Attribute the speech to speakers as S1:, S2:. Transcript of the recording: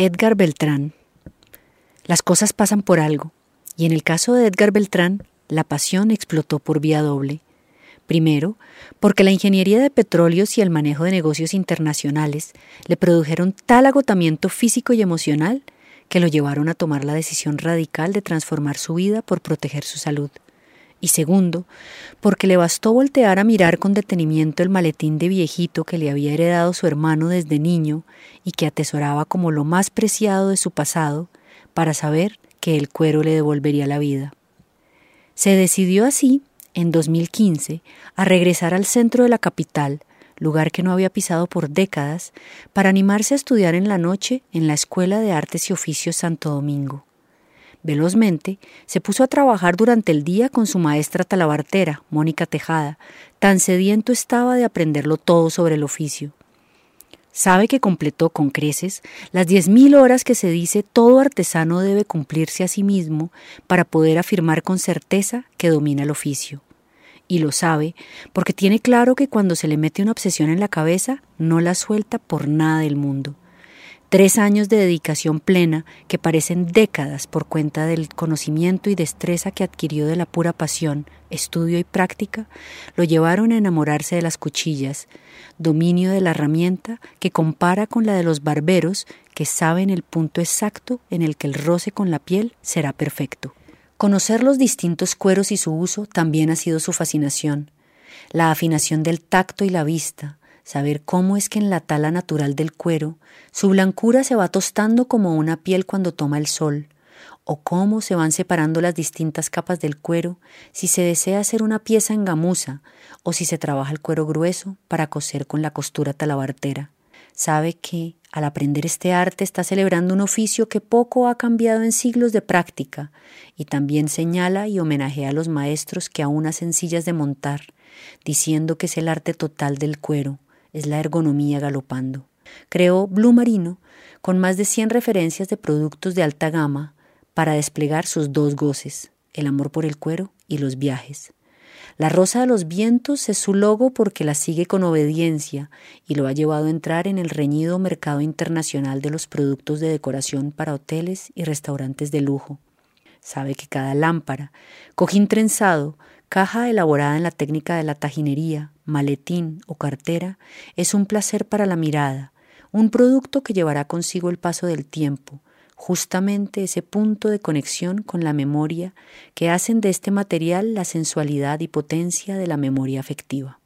S1: Edgar Beltrán. Las cosas pasan por algo, y en el caso de Edgar Beltrán, la pasión explotó por vía doble. Primero, porque la ingeniería de petróleos y el manejo de negocios internacionales le produjeron tal agotamiento físico y emocional que lo llevaron a tomar la decisión radical de transformar su vida por proteger su salud y segundo, porque le bastó voltear a mirar con detenimiento el maletín de viejito que le había heredado su hermano desde niño y que atesoraba como lo más preciado de su pasado, para saber que el cuero le devolvería la vida. Se decidió así, en 2015, a regresar al centro de la capital, lugar que no había pisado por décadas, para animarse a estudiar en la noche en la Escuela de Artes y Oficios Santo Domingo. Velozmente se puso a trabajar durante el día con su maestra talabartera, Mónica Tejada, tan sediento estaba de aprenderlo todo sobre el oficio. Sabe que completó con creces las diez mil horas que se dice todo artesano debe cumplirse a sí mismo para poder afirmar con certeza que domina el oficio. Y lo sabe porque tiene claro que cuando se le mete una obsesión en la cabeza no la suelta por nada del mundo. Tres años de dedicación plena que parecen décadas por cuenta del conocimiento y destreza que adquirió de la pura pasión, estudio y práctica, lo llevaron a enamorarse de las cuchillas, dominio de la herramienta que compara con la de los barberos que saben el punto exacto en el que el roce con la piel será perfecto. Conocer los distintos cueros y su uso también ha sido su fascinación. La afinación del tacto y la vista, saber cómo es que en la tala natural del cuero su blancura se va tostando como una piel cuando toma el sol, o cómo se van separando las distintas capas del cuero si se desea hacer una pieza en gamuza o si se trabaja el cuero grueso para coser con la costura talabartera. Sabe que, al aprender este arte, está celebrando un oficio que poco ha cambiado en siglos de práctica y también señala y homenajea a los maestros que aún hacen sillas de montar, diciendo que es el arte total del cuero, es la ergonomía galopando. Creó Blue Marino con más de 100 referencias de productos de alta gama para desplegar sus dos goces, el amor por el cuero y los viajes. La Rosa de los Vientos es su logo porque la sigue con obediencia y lo ha llevado a entrar en el reñido mercado internacional de los productos de decoración para hoteles y restaurantes de lujo. Sabe que cada lámpara, cojín trenzado, caja elaborada en la técnica de la tajinería, maletín o cartera, es un placer para la mirada, un producto que llevará consigo el paso del tiempo, justamente ese punto de conexión con la memoria que hacen de este material la sensualidad y potencia de la memoria afectiva.